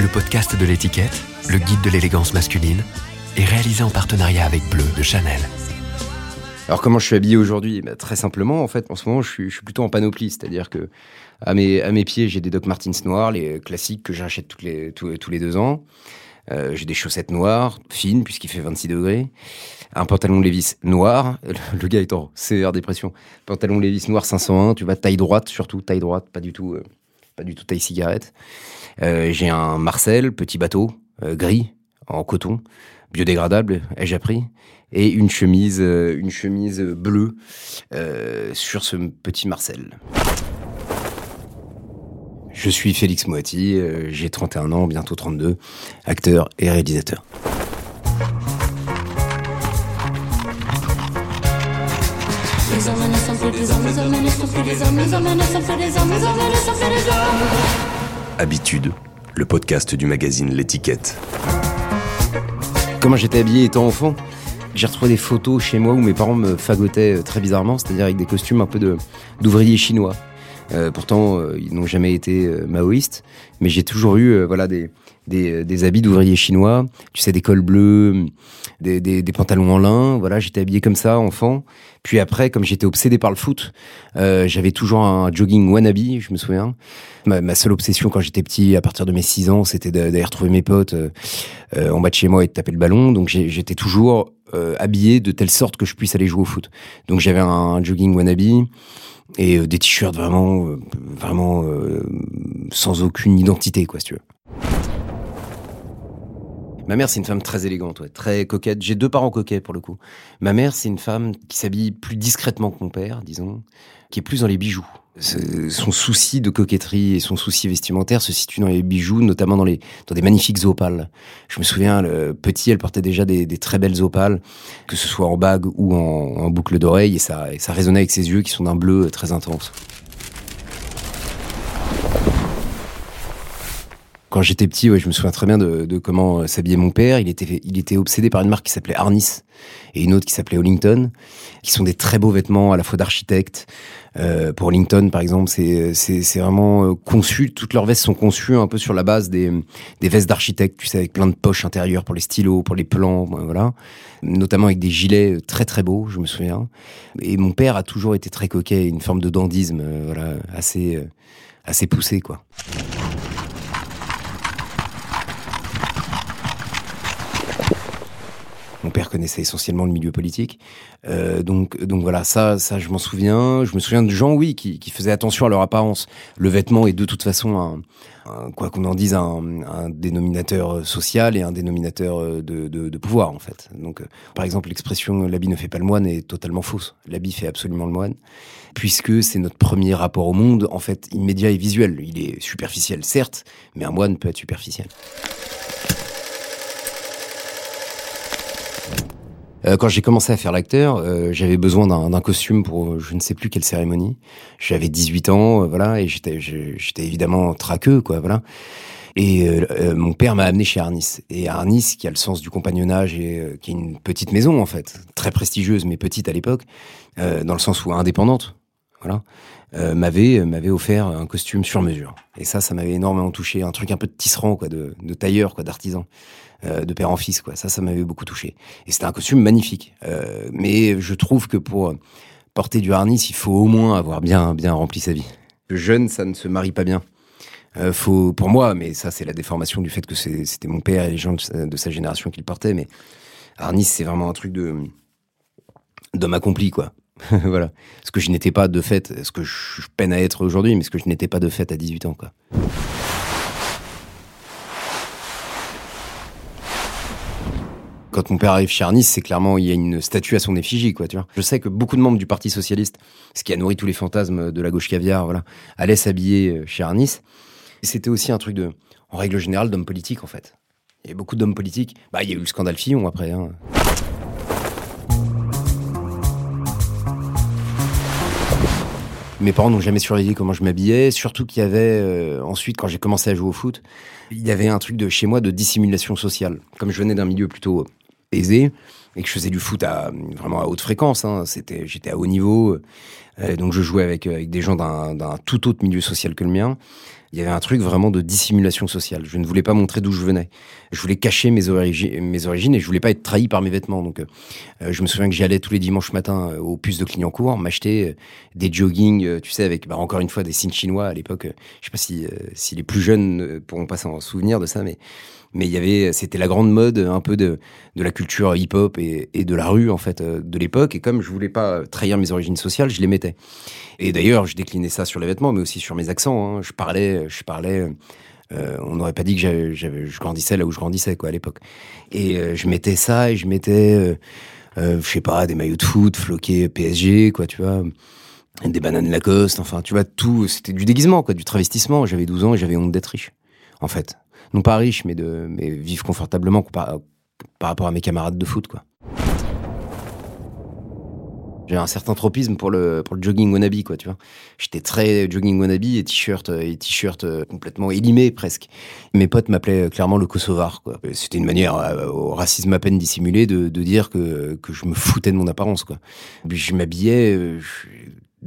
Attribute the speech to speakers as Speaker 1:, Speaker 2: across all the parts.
Speaker 1: Le podcast de l'étiquette, le guide de l'élégance masculine, est réalisé en partenariat avec Bleu de Chanel.
Speaker 2: Alors comment je suis habillé aujourd'hui? Bah, Très simplement, en fait, en ce moment, je suis, je suis plutôt en panoplie, c'est-à-dire que à mes, à mes pieds, j'ai des Doc Martens noirs, les classiques que j'achète toutes les, tous, tous les deux ans. Euh, j'ai des chaussettes noires, fines, puisqu'il fait 26 degrés. Un pantalon Levis noir. Le gars est en sévère dépression. Pantalon Levis noir 501, tu vas taille droite, surtout taille droite, pas du tout, euh, pas du tout taille cigarette. Euh, j'ai un Marcel, petit bateau, euh, gris, en coton, biodégradable, ai-je appris et une chemise, euh, bleue sur ce petit Marcel. Je suis Félix Moati, j'ai 31 ans, bientôt 32, acteur et réalisateur.
Speaker 1: Habitude, le podcast du magazine L'étiquette.
Speaker 2: Comment j'étais habillé étant enfant J'ai retrouvé des photos chez moi où mes parents me fagotaient euh, très bizarrement, c'est-à-dire avec des costumes un peu de d'ouvriers chinois. Euh, pourtant, euh, ils n'ont jamais été euh, maoïstes, mais j'ai toujours eu euh, voilà des, des, euh, des habits d'ouvriers chinois, tu sais, des cols bleus, des, des, des pantalons en lin. Voilà, j'étais habillé comme ça, enfant. Puis après, comme j'étais obsédé par le foot, euh, j'avais toujours un jogging wannabe, je me souviens. Ma, ma seule obsession quand j'étais petit, à partir de mes 6 ans, c'était d'aller retrouver mes potes en bas de chez moi et de taper le ballon. Donc j'étais toujours euh, habillé de telle sorte que je puisse aller jouer au foot. Donc j'avais un, jogging wannabe et euh, des t-shirts vraiment, euh, vraiment euh, sans aucune identité, quoi, si tu veux. Ma mère, c'est une femme très élégante, très coquette. J'ai deux parents coquets pour le coup. Ma mère, c'est une femme qui s'habille plus discrètement que mon père, disons, qui est plus dans les bijoux. Son souci de coquetterie et son souci vestimentaire se situe dans les bijoux, notamment dans les dans des magnifiques opales. Je me souviens, le petit, elle portait déjà des, très belles opales, que ce soit en bague ou en, en boucle d'oreille, et ça, et ça résonnait avec ses yeux qui sont d'un bleu très intense. Quand j'étais petit, je me souviens très bien de, comment euh, s'habillait mon père. Il était, obsédé par une marque qui s'appelait Arnis et une autre qui s'appelait Hollington, qui sont des très beaux vêtements à la fois d'architecte. Euh, pour Hollington, par exemple, c'est, vraiment euh, conçu. Toutes leurs vestes sont conçues un peu sur la base des, vestes d'architecte, tu sais, avec plein de poches intérieures pour les stylos, pour les plans, voilà. Notamment avec des gilets très très beaux, je me souviens. Et mon père a toujours été très coquet, une forme de dandisme, voilà, assez, euh, assez poussé, quoi. Mon père connaissait essentiellement le milieu politique, Euh, donc donc voilà ça ça je m'en souviens. Je me souviens de gens oui qui, qui faisaient attention à leur apparence. Le vêtement est de toute façon quoi qu'on en dise un, dénominateur social et un dénominateur euh, de, de, de pouvoir en fait. Donc euh, par exemple l'expression l'habit ne fait pas le moine est totalement fausse. L'habit fait absolument le moine puisque c'est notre premier rapport au monde en fait immédiat et visuel. Il est superficiel certes, mais un moine peut être superficiel. Euh, quand j'ai commencé à faire l'acteur, euh, j'avais besoin d'un costume pour euh, je ne sais plus quelle cérémonie. J'avais 18 ans, voilà, et j'étais évidemment traqueux, quoi, voilà. Et mon père m'a amené chez Arnis. Et Arnis, qui a le sens du compagnonnage et qui est une petite maison en fait, très prestigieuse mais petite à l'époque, dans le sens où indépendante, voilà, euh, m'avait m'avait offert un costume sur mesure. Et ça, ça m'avait énormément touché, un truc un peu de tisserand, quoi, de, tailleur, quoi, d'artisan, euh, de père en fils, quoi. Ça, ça m'avait beaucoup touché. Et c'était un costume magnifique. Euh, mais je trouve que pour porter du harnis, il faut au moins avoir bien, bien rempli sa vie. Jeune, ça ne se marie pas bien. Euh, faut, pour moi, mais ça, c'est la déformation du fait que c'était mon père et les gens de sa, génération qui le portaient. Mais harnis, c'est vraiment un truc de d'homme accompli, quoi. voilà. Ce que je n'étais pas de fait, ce que je peine à être aujourd'hui, mais ce que je n'étais pas de fait à 18 ans, quoi. quand mon père arrive chez Arnis, c'est clairement, il y a une statue à son effigie, quoi, tu vois. Je sais que beaucoup de membres du Parti Socialiste, ce qui a nourri tous les fantasmes de la gauche caviar, voilà, allaient s'habiller euh, chez Arnis. C'était aussi un truc de, en règle générale, d'hommes politiques, en fait. Il y a beaucoup d'hommes politiques. Bah, il y a eu le scandale Fillon après, hein. Mes parents n'ont jamais surveillé comment je m'habillais, surtout qu'il y avait euh, ensuite quand j'ai commencé à jouer au foot, il y avait un truc de chez moi de dissimulation sociale. Comme je venais d'un milieu plutôt aisé et que je faisais du foot à vraiment à haute fréquence, hein, c'était j'étais à haut niveau, euh, donc je jouais avec avec des gens d'un tout autre milieu social que le mien. Il y avait un truc vraiment de dissimulation sociale. Je ne voulais pas montrer d'où je venais. Je voulais cacher mes, mes origines et je voulais pas être trahi par mes vêtements. Donc, euh, je me souviens que j'y allais tous les dimanches matins euh, au puce de Clignancourt, m'acheter euh, des joggings, tu sais, avec bah, encore une fois des signes chinois à l'époque. je sais pas si, si les plus jeunes pourront pas s'en souvenir de ça, mais mais il y avait, c'était la grande mode un peu de, de la culture hip-hop et, de la rue en fait de l'époque. Et comme je voulais pas trahir mes origines sociales, je les mettais. Et d'ailleurs, je déclinais ça sur les vêtements, mais aussi sur mes accents. Hein. Je parlais, je parlais. Euh, on n'aurait pas dit que je grandissais là où je grandissais quoi à l'époque. Et euh, je mettais ça et je mettais, euh, euh, je sais pas, des maillots de foot floqués PSG quoi, tu vois, des bananes Lacoste, enfin tu vois tout. C'était du déguisement quoi, du travestissement. J'avais 12 ans et j'avais honte d'être riche, en fait non pas riche, mais de mais vivre confortablement par, par rapport à mes camarades de foot, quoi. J'ai un certain tropisme pour le, pour le jogging wannabe, quoi, tu vois. J'étais très jogging wannabe et t-shirt, et t-shirt euh, complètement élimé, presque. Mes potes m'appelaient clairement le Kosovar, quoi. C'était une manière, euh, au racisme à peine dissimulé, de, de dire que, que je me foutais de mon apparence, quoi. Je m'habillais euh,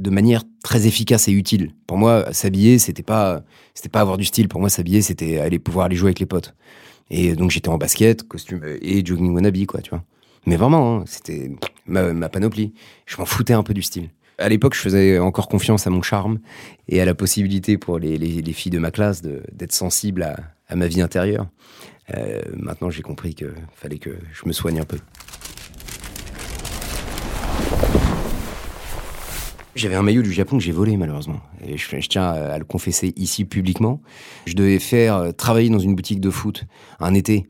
Speaker 2: de manière très efficace et utile. Pour moi, s'habiller, c'était pas, c'était pas avoir du style. Pour moi, s'habiller, c'était aller pouvoir aller jouer avec les potes. Et donc, j'étais en basket, costume et jogging wannabe, quoi, tu vois. Mais vraiment, hein, c'était ma, panoplie. Je m'en foutais un peu du style. À l'époque, je faisais encore confiance à mon charme et à la possibilité pour les, les, filles de ma classe d'être sensibles à, à, ma vie intérieure. Euh, maintenant, j'ai compris qu'il fallait que je me soigne un peu. J'avais un maillot du Japon que j'ai volé malheureusement. Et je, tiens à, le confesser ici publiquement. Je devais faire euh, travailler dans une boutique de foot un été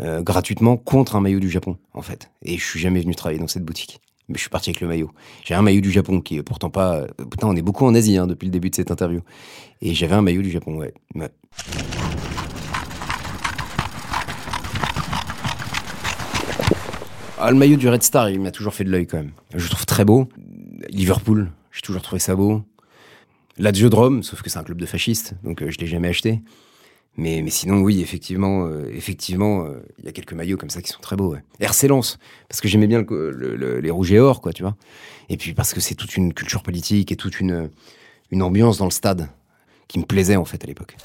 Speaker 2: euh, gratuitement contre un maillot du Japon en fait. Et je suis jamais venu travailler dans cette boutique. Mais je suis parti avec le maillot. J'ai un maillot du Japon qui est pourtant pas. Euh, putain, on est beaucoup en Asie hein, depuis le début de cette interview. Et j'avais un maillot du Japon, ouais. Ah, le maillot du Red Star, il m'a toujours fait de l'œil quand même. Je le trouve très beau. Liverpool, j'ai toujours trouvé ça beau. Rome, sauf que c'est un club de fascistes, donc euh, je l'ai jamais acheté. Mais, mais sinon, oui, effectivement, euh, effectivement, euh, il y a quelques maillots comme ça qui sont très beaux. Ouais. RC Lens, parce que j'aimais bien le, les rouges et or, quoi, tu vois. Et puis parce que c'est toute une culture politique et toute une, une ambiance dans le stade qui me plaisait en fait à l'époque.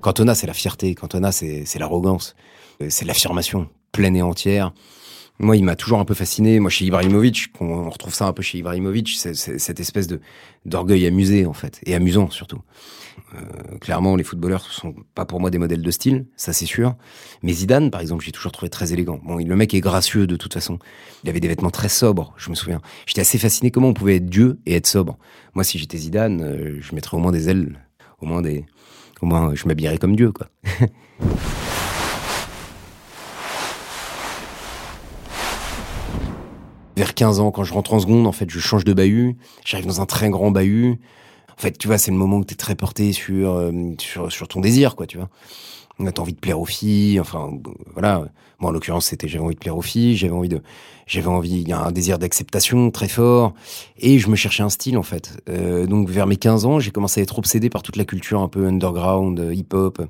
Speaker 2: Cantona, c'est la fierté. Cantona, c'est l'arrogance. C'est l'affirmation pleine et entière. Moi, il m'a toujours un peu fasciné. Moi, chez Ibrahimovic, on retrouve ça un peu chez Ibrahimovic, c'est cette espèce de d'orgueil amusé en fait, et amusant surtout. Euh, clairement, les footballeurs sont pas pour moi des modèles de style, ça c'est sûr. Mais Zidane, par exemple, j'ai toujours trouvé très élégant. Bon, le mec est gracieux de toute façon. Il avait des vêtements très sobres, je me souviens. J'étais assez fasciné comment on pouvait être Dieu et être sobre. Moi, si j'étais Zidane, euh, je mettrais au moins des ailes, au moins des, au moins, je m'habillerais comme Dieu, quoi. vers 15 ans, quand je rentre en seconde, en fait, je change de bahut. J'arrive dans un très grand bahut. En fait, tu vois, c'est le moment où tu es très porté sur, euh, sur, sur ton désir, quoi, tu vois on a envie de plaire aux filles, enfin voilà. Moi en l'occurrence c'était j'avais envie de plaire aux filles, j'avais envie de, j'avais envie, il y a un désir d'acceptation très fort et je me cherchais un style en fait. Euh, donc vers mes 15 ans j'ai commencé à être obsédé par toute la culture un peu underground, hip-hop,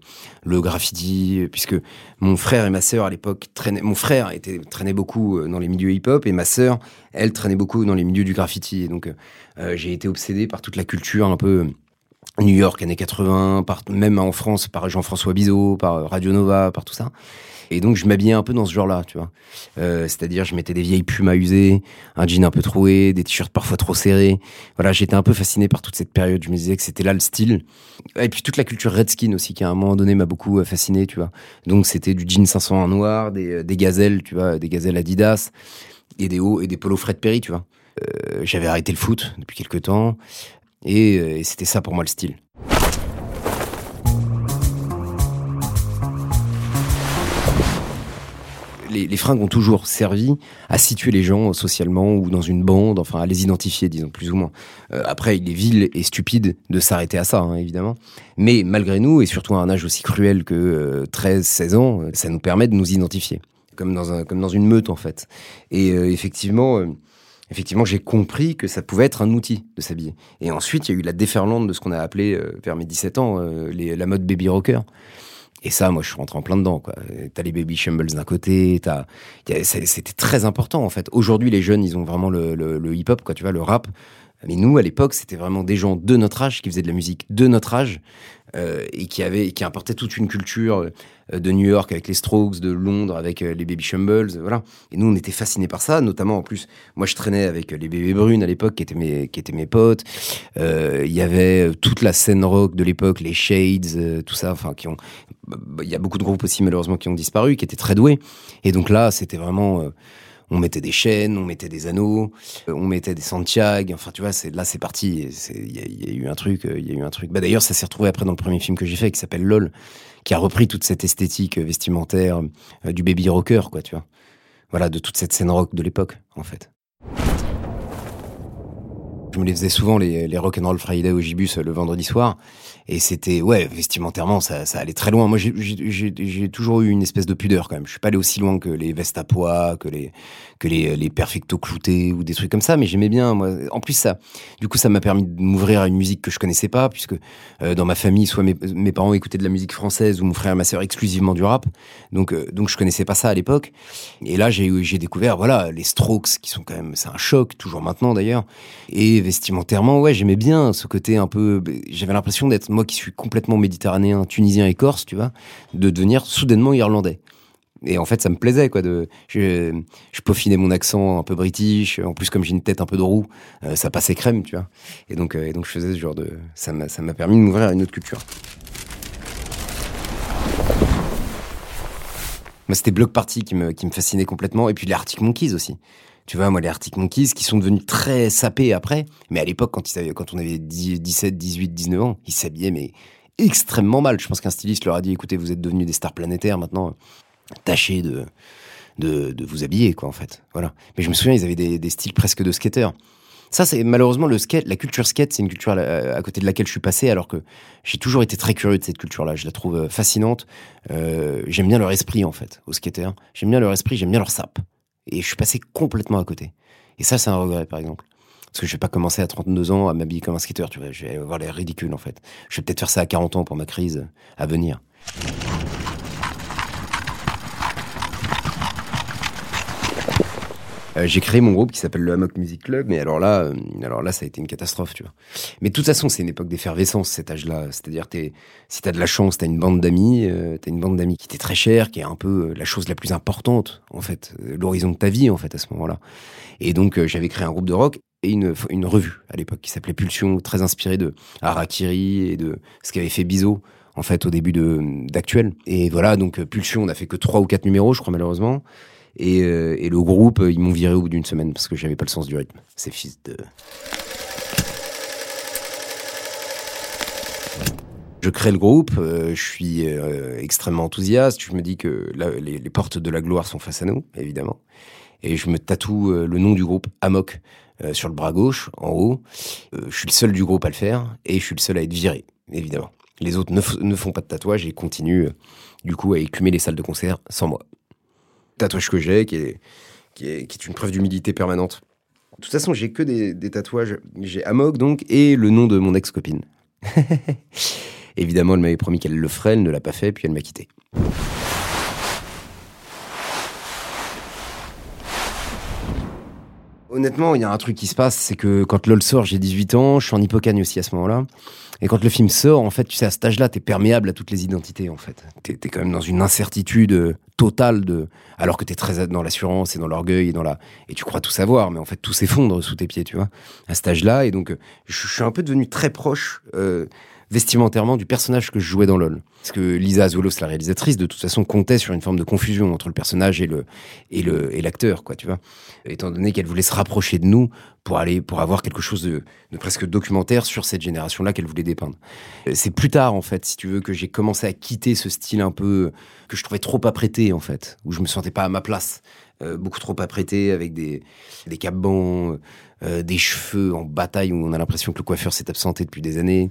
Speaker 2: le graffiti, puisque mon frère et ma sœur à l'époque traînaient, mon frère était traînait beaucoup euh, dans les milieux hip-hop et ma sœur elle traînait beaucoup dans les milieux du graffiti donc euh, j'ai été obsédé par toute la culture un peu New York années 80, par, même en France par Jean-François Bizot, par Radio Nova, par tout ça. Et donc je m'habillais un peu dans ce genre-là, tu vois. Euh, C'est-à-dire je mettais des vieilles plumes à user, un jean un peu troué, des t-shirts parfois trop serrés. Voilà, j'étais un peu fasciné par toute cette période. Je me disais que c'était là le style. Et puis toute la culture Redskin aussi, qui à un moment donné m'a beaucoup euh, fasciné, tu vois. Donc c'était du jean 501 noir, des, euh, des gazelles, tu vois, des gazelles Adidas, et des hauts et des polos Fred Perry, tu vois. Euh, J'avais arrêté le foot depuis quelques temps. Euh, et, c'était ça pour moi le style. Les, fringues ont toujours servi à situer les gens socialement ou dans une bande, enfin à les identifier, disons plus ou moins. Euh, après, il est vil et stupide de s'arrêter à ça, hein, évidemment. Mais malgré nous, et surtout à un âge aussi cruel que 13-16 euh, ans, ça nous permet de nous identifier, comme dans une meute en fait. Et effectivement effectivement, j'ai compris que ça pouvait être un outil de s'habiller. Et ensuite, il y a eu la déferlante de ce qu'on a appelé, euh, vers mes 17 ans, euh, la mode baby rocker. Et ça, moi, je suis rentré en plein dedans. T'as les baby shambles d'un côté, c'était très important en fait. Aujourd'hui, les jeunes, ils ont vraiment le, le, hip-hop, quoi. Tu vois, le rap. Mais nous, à l'époque, c'était vraiment des gens de notre âge qui faisaient de la musique de notre âge euh, et qui avaient, qui importaient toute une culture euh, de New York avec les Strokes, de Londres avec euh, les Baby Shumbles, voilà. Et nous, on était fascinés par ça, notamment en plus, moi, je traînais avec les Bébés Brunes à l'époque, qui étaient mes, qui étaient mes potes. Il y avait toute la scène rock de l'époque, les Shades, tout ça, enfin, qui ont, bah, il y a beaucoup de groupes aussi malheureusement qui ont disparu, qui étaient très doués. Et donc là, c'était vraiment on mettait des chaînes, on mettait des anneaux, euh, on mettait des Santiago. Enfin, tu vois, c'est là, c'est parti. Il y, a eu un truc. Euh, il y a eu un truc. Bah d'ailleurs, ça s'est retrouvé après dans le premier film que j'ai fait, qui s'appelle LOL, qui a repris toute cette esthétique vestimentaire euh, du baby rocker, quoi, tu vois. Voilà, de toute cette scène rock de l'époque, en fait. Je me les faisais souvent les, les Rock'n'Roll Friday au Gibus le vendredi soir. Et c'était, ouais, vestimentairement, ça, ça allait très loin. Moi, j'ai toujours eu une espèce de pudeur quand même. Je suis pas allé aussi loin que les vestes à poids, que les, que les, les perfecto cloutés ou des trucs comme ça, mais j'aimais bien. Moi. En plus, ça, du coup, ça m'a permis de m'ouvrir à une musique que je connaissais pas, puisque euh, dans ma famille, soit mes, mes, parents écoutaient de la musique française ou mon frère et ma sœur exclusivement du rap. Donc, euh, donc je connaissais pas ça à l'époque. Et là, j'ai j'ai découvert, voilà, les Strokes, qui sont quand même, c'est un choc, toujours maintenant d'ailleurs. Et vestimentairement, ouais, j'aimais bien ce côté un peu. J'avais l'impression d'être moi qui suis complètement méditerranéen, tunisien et corse, tu vois, de devenir soudainement irlandais. Et en fait, ça me plaisait, quoi. De, je, peaufinais mon accent un peu british. En plus, comme j'ai une tête un peu de roue, euh, ça passait crème, tu vois. Et donc, euh, et donc, je faisais ce genre de. Ça m'a, permis de m'ouvrir à une autre culture. C'était Block Party qui me, qui me fascinait complètement. Et puis les Arctic Monkeys aussi. Tu vois, moi, les Arctic Monkeys qui sont devenus très sapés après. Mais à l'époque, quand, ils quand on avait 17, 18, 19 ans, ils s'habillaient, mais extrêmement mal. Je pense qu'un styliste leur a dit, écoutez, vous êtes devenus des stars planétaires maintenant. Tâchez de, de, de, vous habiller, quoi, en fait. Voilà. Mais je me souviens, ils avaient des, styles presque de skateurs. Ça, c'est malheureusement le skate, la culture skate, c'est une culture à, côté de laquelle je suis passé, alors que j'ai toujours été très curieux de cette culture-là. Je la trouve euh, fascinante. Euh, j'aime bien leur esprit, en fait, aux skateurs. J'aime bien leur esprit, j'aime bien leur sap. Et je suis passé complètement à côté. Et ça, c'est un regret, par exemple. Parce que je vais pas commencer à 32 ans à m'habiller comme un skater, tu. Je vais avoir l'air ridicule, en fait. Je vais peut-être faire ça à 40 ans pour ma crise à venir. J'ai créé mon groupe qui s'appelle le Hammock Music Club, mais alors là, euh, alors là, ça a été une catastrophe, tu vois. Mais de toute façon, c'est une époque d'effervescence, cet âge-là. C'est-à-dire, t'es, si t'as de la chance, t'as une bande d'amis, euh, t'as une bande d'amis qui t'est très chère, qui est un peu la chose la plus importante, en fait, l'horizon de ta vie, en fait, à ce moment-là. Et donc, j'avais créé un groupe de rock et une, une revue à l'époque qui s'appelait Pulsion, très inspirée de Harakiri et de ce qu'avait fait Bizot en fait au début de d'actuel. Et voilà, donc Pulsion, on a fait que trois ou quatre numéros, je crois malheureusement. Euh, et, le groupe, ils m'ont viré au bout d'une semaine parce que j'avais pas le sens du rythme. Ces fils de. Je crée le groupe, euh, je suis euh, extrêmement enthousiaste. Je me dis que les, portes de la gloire sont face à nous, évidemment. Et je me tatoue le nom du groupe Amok sur le bras gauche, en haut. je suis le seul du groupe à le faire et je suis le seul à être viré, évidemment. Les autres ne, ne font pas de tatouage et continuent, du coup, à écumer les salles de concert sans moi tatouage que j'ai, qui est, qui, est, qui est une preuve d'humilité permanente. De toute façon, j'ai que des, des tatouages. J'ai Amok, donc, et le nom de mon ex-copine. Évidemment, elle m'avait promis qu'elle le ferait, elle ne l'a pas fait, puis elle m'a quitté. Honnêtement, il y a un truc qui se passe, c'est que quand LOL sort, j'ai 18 ans, je suis en hypocagne aussi à ce moment-là. Et quand le film sort, en fait, tu sais, à cet âge-là, t'es perméable à toutes les identités, en fait. T'es es quand même dans une incertitude euh, totale de, alors que t'es très dans l'assurance et dans l'orgueil et dans la, et tu crois tout savoir, mais en fait, tout s'effondre sous tes pieds, tu vois, à cet âge-là. Et donc, euh, je suis un peu devenu très proche, euh, vestimentairement du personnage que je jouais dans LOL. Parce que Lisa Azuelos, la réalisatrice, de toute façon, comptait sur une forme de confusion entre le personnage et le et le et l'acteur, quoi, tu vois. Étant donné qu'elle voulait se rapprocher de nous pour aller pour avoir quelque chose de, de presque documentaire sur cette génération-là qu'elle voulait dépeindre. C'est plus tard, en fait, si tu veux, que j'ai commencé à quitter ce style un peu que je trouvais trop apprêté, en fait, où je me sentais pas à ma place. Euh, beaucoup trop apprêté, avec des, des cabans, euh, des cheveux en bataille où on a l'impression que le coiffeur s'est absenté depuis des années,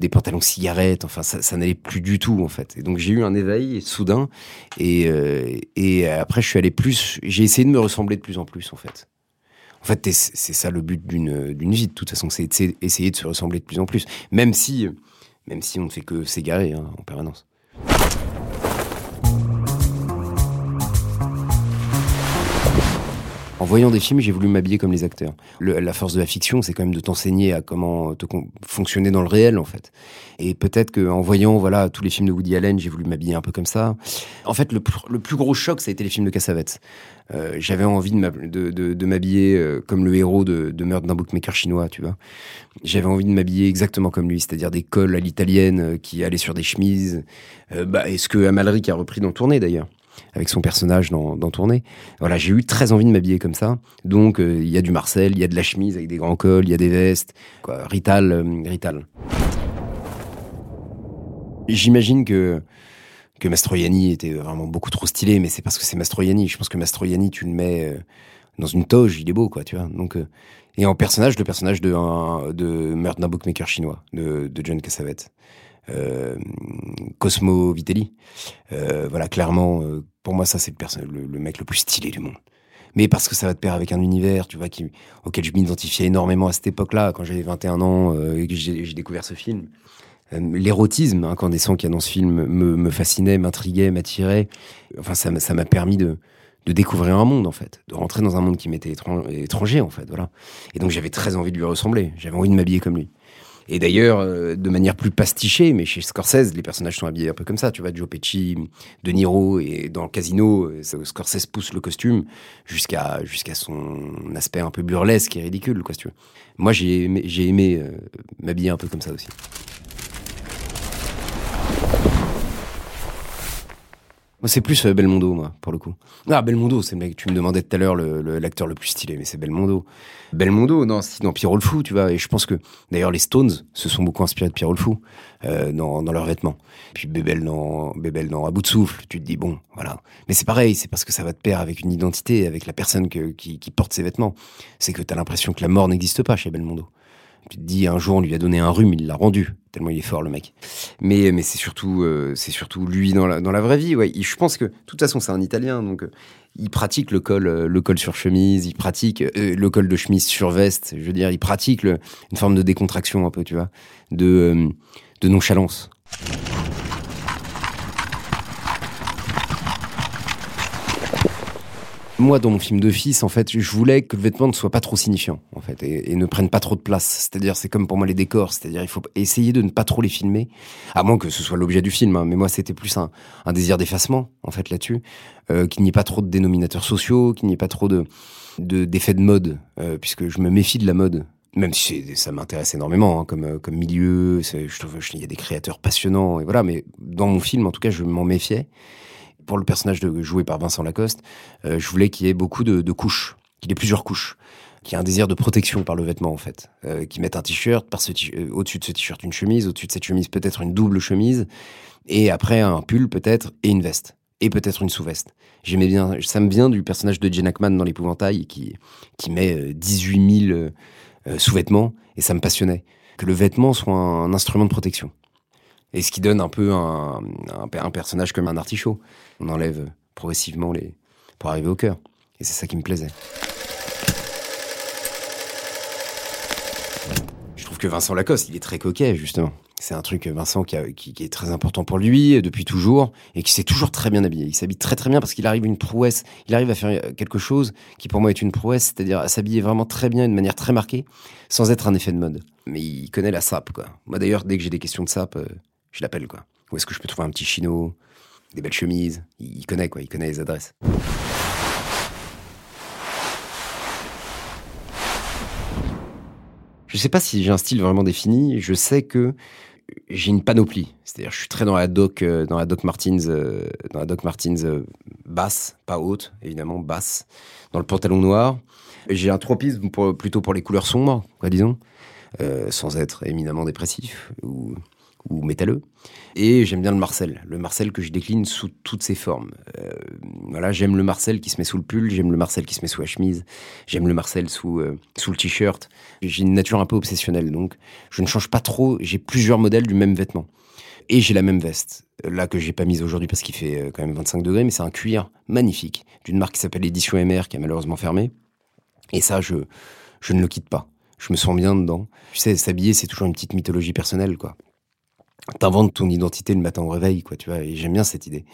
Speaker 2: des pantalons cigarettes, enfin ça, n'allait plus du tout en fait. Et donc j'ai eu un éveil soudain et, euh, et après je suis allé plus, j'ai essayé de me ressembler de plus en plus en fait. En fait, c'est ça le but d'une d'une vie de toute façon, c'est essayer de se ressembler de plus en plus, même si même si on ne fait que s'égarer hein, en permanence. En voyant des films, j'ai voulu m'habiller comme les acteurs. la force de la fiction, c'est quand même de t'enseigner à comment te fonctionner dans le réel, en fait. Et peut-être qu'en voyant voilà tous les films de Woody Allen, j'ai voulu m'habiller un peu comme ça. En fait, le, plus gros choc, ça a été les films de Cassavetes. Euh, j'avais envie de m'habiller euh, comme le héros de, Meurtre d'un bookmaker chinois, tu vois. J'avais envie de m'habiller exactement comme lui, c'est-à-dire des cols à l'italienne euh, qui allaient sur des chemises. bah, et ce que Amalric a repris dans Tournée, d'ailleurs avec son personnage dans, dans Tournée. Voilà, j'ai eu très envie de m'habiller comme ça. Donc, il y a du Marcel, il y a de la chemise avec des grands cols, il y a des vestes. Rital, Rital. J'imagine que que Mastroianni était vraiment beaucoup trop stylé, mais c'est parce que c'est Mastroianni. Je pense que Mastroianni, tu le mets euh, dans une toge, il est beau, quoi, tu vois. Donc, euh, et en personnage, le personnage de, de Meurtre d'un bookmaker chinois, de, de John Cassavetes. Euh, Cosmo Vitelli. Euh, voilà, clairement, pour moi, ça, c'est le, le, mec le plus stylé du monde. Mais parce que ça va te pair avec un univers, tu vois, qui, auquel je m'identifiais énormément à cette époque-là, quand j'avais 21 ans et que j'ai découvert ce film. Euh, l'érotisme incandescent qu'il y a dans ce film me, me fascinait, m'intriguait, m'attirait. Enfin, ça m'a permis de, de découvrir un monde en fait, de rentrer dans un monde qui m'était étranger en fait, voilà. Et donc j'avais très envie de lui ressembler, j'avais envie de m'habiller comme lui. Et d'ailleurs, euh, de manière plus pastichée, mais chez Scorsese, les personnages sont habillés un peu comme ça, tu vois, Joe Pesci, De Niro, et dans le Casino, euh, Scorsese pousse le costume jusqu'à son aspect un peu burlesque et ridicule, quoi, tu veux. Moi, j'ai aimé, j'ai aimé m'habiller un peu comme ça aussi. C'est plus euh, Belmondo, moi, pour le coup. Ah, Belmondo, c'est le mec, tu me demandais tout à l'heure l'acteur le, plus stylé, mais c'est Belmondo. Belmondo, non, c'est dans Pierrot le Fou, tu vois, et je pense que, d'ailleurs, les Stones se sont beaucoup inspirés de Pierrot le Fou, euh, dans, leurs vêtements. Puis Bébel dans, Bébel dans À bout de souffle, tu te dis, bon, voilà. Mais c'est pareil, c'est parce que ça va te pair avec une identité, avec la personne qui, qui porte ses vêtements. C'est que t'as l'impression que la mort n'existe pas chez Belmondo. Tu te dis, un jour, on lui a donné un rhume, il l'a rendu. Tellement il est fort, le mec. Mais, mais c'est surtout, euh, c'est surtout lui dans la, dans la vraie vie. Ouais. je pense que, de toute façon, c'est un Italien, donc euh, il pratique le col, euh, le col sur chemise, il pratique le col de chemise sur veste. Je veux dire, il pratique une forme de décontraction un peu, tu vois, de, de nonchalance. Moi, dans mon film de fils, en fait, je voulais que le vêtement ne soit pas trop signifiant, en fait, et, ne prenne pas trop de place. C'est-à-dire, c'est comme pour moi les décors, c'est-à-dire, il faut essayer de ne pas trop les filmer, à moins que ce soit l'objet du film. Hein. Mais moi, c'était plus un, désir d'effacement, en fait, là-dessus, euh, qu'il n'y ait pas trop de dénominateurs sociaux, qu'il n'y ait pas trop de d'effets de, mode, euh, puisque je me méfie de la mode même si ça m'intéresse énormément hein, comme euh, comme milieu, je trouve qu'il y a des créateurs passionnants et voilà, mais dans mon film en tout cas, je m'en méfiais pour le personnage de, joué par Vincent Lacoste, euh, je voulais qu'il y ait beaucoup de, couches, qu'il y ait plusieurs couches, qu'il y ait un désir de protection par le vêtement en fait, euh, qui mette un t-shirt, euh, au-dessus de ce t-shirt une chemise, au-dessus de cette chemise peut-être une double chemise, et après un pull peut-être et une veste et peut-être une sous-veste. J'aimais bien, ça me vient du personnage de Jen Ackman dans l'épouvantail qui, qui met 18 000 sous-vêtements et ça me passionnait. Que le vêtement soit un instrument de protection. Et ce qui donne un peu un, un, personnage comme un artichaut. On enlève progressivement les. pour arriver au cœur. Et c'est ça qui me plaisait. Je trouve que Vincent Lacoste, il est très coquet, justement. C'est un truc, Vincent, qui, qui, est très important pour lui depuis toujours et qui s'est toujours très bien habillé. Il s'habille très très bien parce qu'il arrive une prouesse, il arrive à faire quelque chose qui pour moi est une prouesse, c'est-à-dire à, s'habiller vraiment très bien, de manière très marquée, sans être un effet de mode. Mais il connaît la sape, quoi. Moi d'ailleurs, dès que j'ai des questions de sape, euh, je l'appelle quoi. Où est-ce que je peux trouver un petit chino, des belles chemises? Il, connaît quoi, il connaît les adresses. Je sais pas si j'ai un style vraiment défini. Je sais que j'ai une panoplie. C'est-à-dire, je suis très dans la Doc, euh, dans la Doc Martins, euh, dans la Doc euh, basse, pas haute, évidemment basse, dans le pantalon noir. J'ai un tropisme plutôt pour les couleurs sombres, quoi, disons, sans être éminemment dépressif ou ou métalleux. Et j'aime bien le Marcel, le Marcel que je décline sous toutes ses formes. Euh, voilà, j'aime le Marcel qui se met sous le pull, j'aime le Marcel qui se met sous la chemise, j'aime le Marcel sous, euh, sous le t-shirt. J'ai une nature un peu obsessionnelle, donc je ne change pas trop, j'ai plusieurs modèles du même vêtement. Et j'ai la même veste, là que j'ai pas mise aujourd'hui parce qu'il fait euh, quand même 25 degrés, mais c'est un cuir magnifique, d'une marque qui s'appelle Édition MR, qui a malheureusement fermé. Et ça, je, je ne le quitte pas. Je me sens bien dedans. Tu sais, s'habiller, c'est toujours une petite mythologie personnelle, quoi t'inventes ton identité le matin au réveil, quoi, tu vois, et j'aime bien cette idée.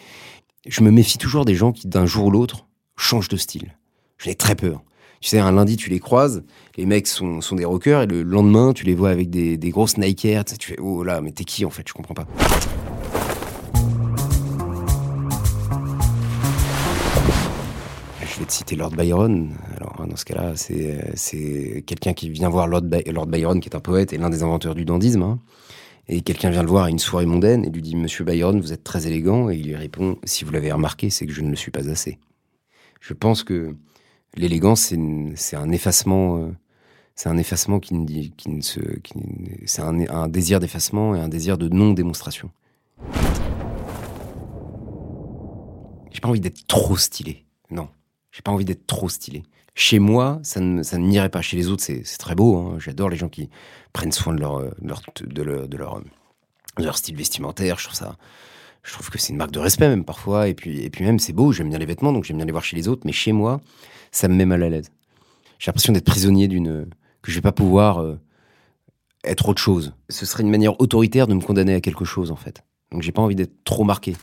Speaker 2: Je me méfie toujours des gens qui, d'un jour ou l'autre, changent de style. J'ai très peur. Tu sais, un lundi, tu les croises, les mecs sont, sont des rockers, et le lendemain, tu les vois avec des, des grosses Nike. Tu, fais, oh là, mais t'es qui en fait? Je comprends pas. Je vais te citer Lord Byron. Alors, dans ce cas-là, c'est, c'est quelqu'un qui vient voir Lord Byron, qui est un poète et l'un des inventeurs du dandisme. hein. Et quelqu'un vient le voir à une soirée mondaine et lui dit Monsieur Byron, vous êtes très élégant. Et il lui répond Si vous l'avez remarqué, c'est que je ne le suis pas assez. Je pense que l'élégance, c'est, un effacement. euh, c'est un effacement qui ne, dit- se. c'est un désir d'effacement et un désir de non-démonstration. J'ai pas envie d'être trop stylé. Non. J'ai pas envie d'être trop stylé. Chez moi, ça ne, ça n'irait pas. Chez les autres, c'est, très beau. hein. J'adore les gens qui prennent soin de leur, de leur, de leur, de leur style vestimentaire. Je trouve ça, je trouve que c'est une marque de respect même parfois. Et puis, et puis même, c'est beau. J'aime bien les vêtements, donc j'aime bien les voir chez les autres. Mais chez moi, ça me met mal à l'aise. J'ai l'impression d'être prisonnier d'une, que je vais pas pouvoir euh, être autre chose. Ce serait une manière autoritaire de me condamner à quelque chose en fait. Donc j'ai pas envie d'être trop marqué.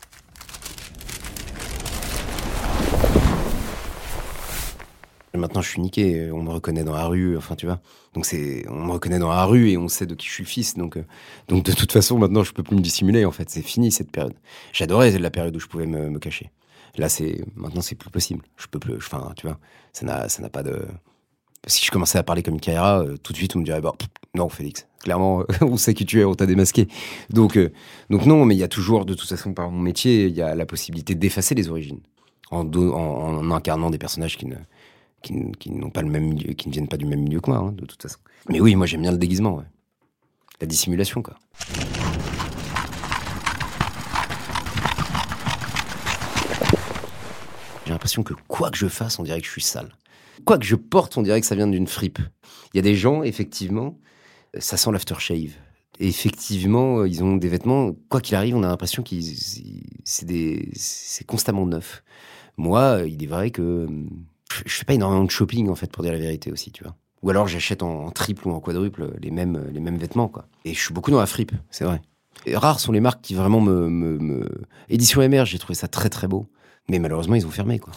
Speaker 2: Maintenant, je suis niqué. On me reconnaît dans la rue. Enfin, tu vois. Donc c'est, on me reconnaît dans la rue et on sait de qui je suis le fils. Donc, euh, donc de toute façon, maintenant, je peux plus me dissimuler. En fait, c'est fini cette période. J'adorais la période où je pouvais me, cacher. Là, c'est maintenant, c'est plus possible. Je peux plus. Enfin, tu vois, ça n'a, ça n'a pas de. Si je commençais à parler comme Kaira, euh, tout de suite, on me dirait bah, non, Félix. Clairement, on sait qui tu es, on t'a démasqué. Donc, euh, donc non, mais il y a toujours, de toute façon, par mon métier, il y a la possibilité d'effacer les origines en, en incarnant des personnages qui ne, qui, n'ont pas le même milieu, qui ne viennent pas du même milieu que moi, hein, de toute façon. Mais oui, moi j'aime bien le déguisement, la dissimulation, quoi. J'ai l'impression que quoi que je fasse, on dirait que je suis sale. Quoi que je porte, on dirait que ça vient d'une fripe. Il y a des gens, effectivement, ça sent l'aftershave. Et effectivement, ils ont des vêtements, quoi qu'il arrive, on a l'impression qu'ils, c'est constamment neuf. Moi, il est vrai que je fais pas énormément de shopping en fait pour dire la vérité aussi, tu vois. Ou alors j'achète en, triple ou en quadruple les mêmes les mêmes vêtements quoi. Et je suis beaucoup dans la fripe, c'est vrai. Rares sont les marques qui vraiment me, me, édition MR, j'ai trouvé ça très très beau, mais malheureusement ils ont fermé quoi.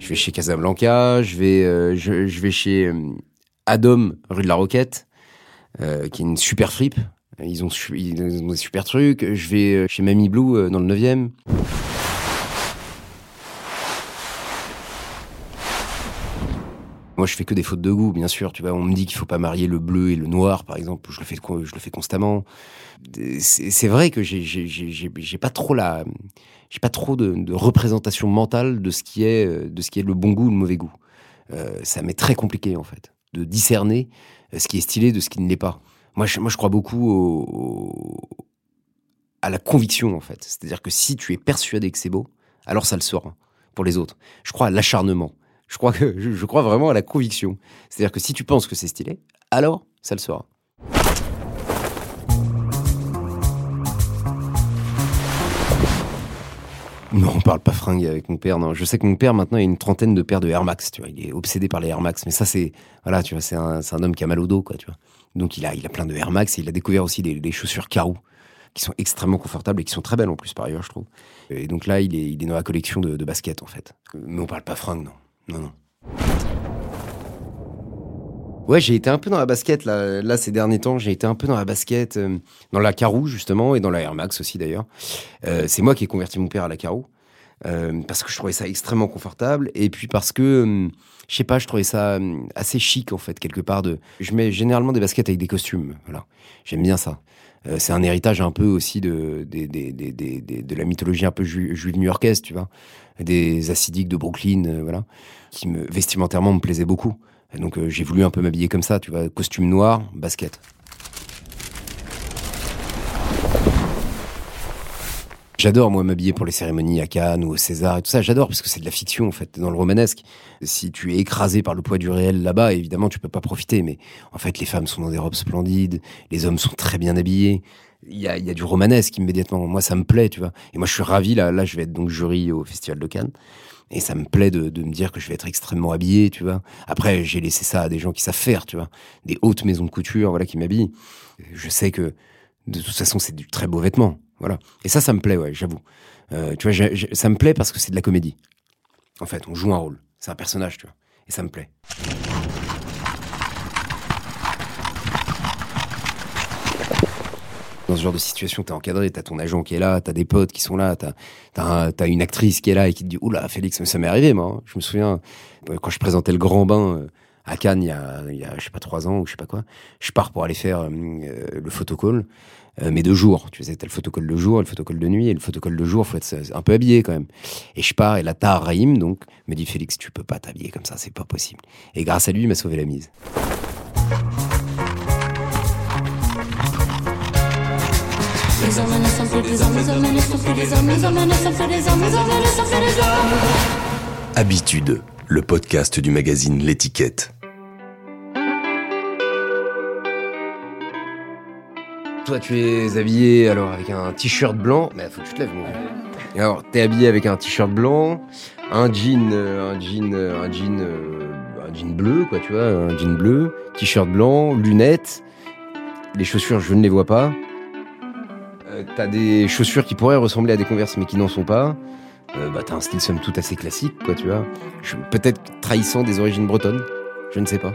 Speaker 2: Je vais chez Casablanca, je vais euh, je vais chez euh, Adom rue de la Roquette, euh, qui est une super fripe. Ils ont, su- ils ont des super trucs. Je vais euh, chez Mamie Blue euh, dans le 9e. Moi, je fais que des fautes de goût, bien sûr. Tu vois, on me dit qu'il faut pas marier le bleu et le noir, par exemple. Je le fais, je le fais constamment. C'est vrai que j'ai, pas trop la, j'ai pas trop de, représentation mentale de ce qui est, euh, de ce qui est le bon goût ou le mauvais goût. Euh, ça m'est très compliqué en fait de discerner euh, ce qui est stylé de ce qui ne l'est pas. Moi, je, moi, je crois beaucoup au- au- à la conviction en fait. C'est-à-dire que si tu es persuadé que c'est beau, alors ça le sera pour les autres. Je crois à l'acharnement. Je crois que je, crois vraiment à la conviction. C'est-à-dire que si tu penses que c'est stylé, alors ça le sera. Non, on parle pas fringue avec mon père. Non, je sais que mon père maintenant a une trentaine de paires de Air Max. Tu vois, il est obsédé par les Air Max. Mais ça c'est, voilà, tu vois, c'est un, un homme qui a mal au dos, quoi. Tu vois. Donc il a, il a plein de Air Max et il a découvert aussi des, chaussures Carou qui sont extrêmement confortables et qui sont très belles en plus par ailleurs, je trouve. Et donc là, il est, il est dans la collection de, baskets en fait. Mais on parle pas fringue, non, non, non. Ouais, j'ai été un peu dans la basket là, là ces derniers temps. J'ai été un peu dans la basket, euh, dans la Carou justement et dans la Air Max aussi d'ailleurs. Euh, c'est moi qui ai converti mon père à la Carou euh, parce que je trouvais ça extrêmement confortable et puis parce que euh, je sais pas, je trouvais ça euh, assez chic en fait quelque part. De, je mets généralement des baskets avec des costumes. Voilà, j'aime bien ça. Euh, c'est un héritage un peu aussi de, des- des- de la mythologie un peu ju- juive new-yorkaise, tu vois, des acidiques de Brooklyn, voilà, qui me vestimentairement me plaisaient beaucoup. Et donc j'ai voulu un peu m'habiller comme ça, tu vois, costume noir, basket. J'adore, moi, m'habiller pour les cérémonies à Cannes ou au César et tout ça. J'adore parce que c'est de la fiction, en fait, dans le romanesque. Si tu es écrasé par le poids du réel là-bas, évidemment, tu peux pas profiter. Mais en fait, les femmes sont dans des robes splendides, les hommes sont très bien habillés. Il y a, du romanesque immédiatement. Moi, ça me plaît, tu vois. Et moi, je suis ravi. Là, là, je vais être donc jury au Festival de Cannes. Et ça me plaît de, de me dire que je vais être extrêmement habillé, tu vois. Après, j'ai laissé ça à des gens qui savent faire, tu vois. Des hautes maisons de couture, voilà, qui m'habillent. Je sais que, de toute façon, c'est du très beau vêtement. Voilà. Et ça, ça me plaît, j'avoue. Euh, tu vois, ça me plaît parce que c'est de la comédie. En fait, on joue un rôle. C'est un personnage, tu vois. Et ça me plaît. Dans ce genre de situation, t'es encadré, t'as ton agent qui est là, t'as des potes qui sont là, t'as une actrice qui est là et qui te dit Oula, Félix, mais ça m'est arrivé, moi. hein. Je me souviens, euh, quand je présentais le grand bain euh, à Cannes il y a, il y a, je sais pas, trois ans ou je sais pas quoi, je pars pour aller faire euh, euh, le photocall, euh, mais de jour. Tu sais, t'as le photocall de jour, et le photocall de nuit, et le photocall de jour, faut être un peu habillé quand même. Et je pars, et là, Tahar Rahim, donc, me dit Félix, tu peux pas t'habiller comme ça, c'est pas possible. Et grâce à lui, il m'a sauvé la mise.
Speaker 3: Les hommes ne sont plus des
Speaker 2: Tu es habillé alors avec un t-shirt blanc. Mais faut que tu te lèves, Alors, t'es habillé avec un t-shirt blanc, un jean, euh, un jean, euh, un jean, euh, un jean bleu, quoi, tu vois, un jean bleu, t-shirt blanc, lunettes. Les chaussures, je ne les vois pas. T'as des chaussures qui pourraient ressembler à des Converse, mais qui n'en sont pas. Euh, bah, t'as un style somme toute assez classique, quoi, tu vois. Peut-être trahissant des origines bretonnes. Je ne sais pas.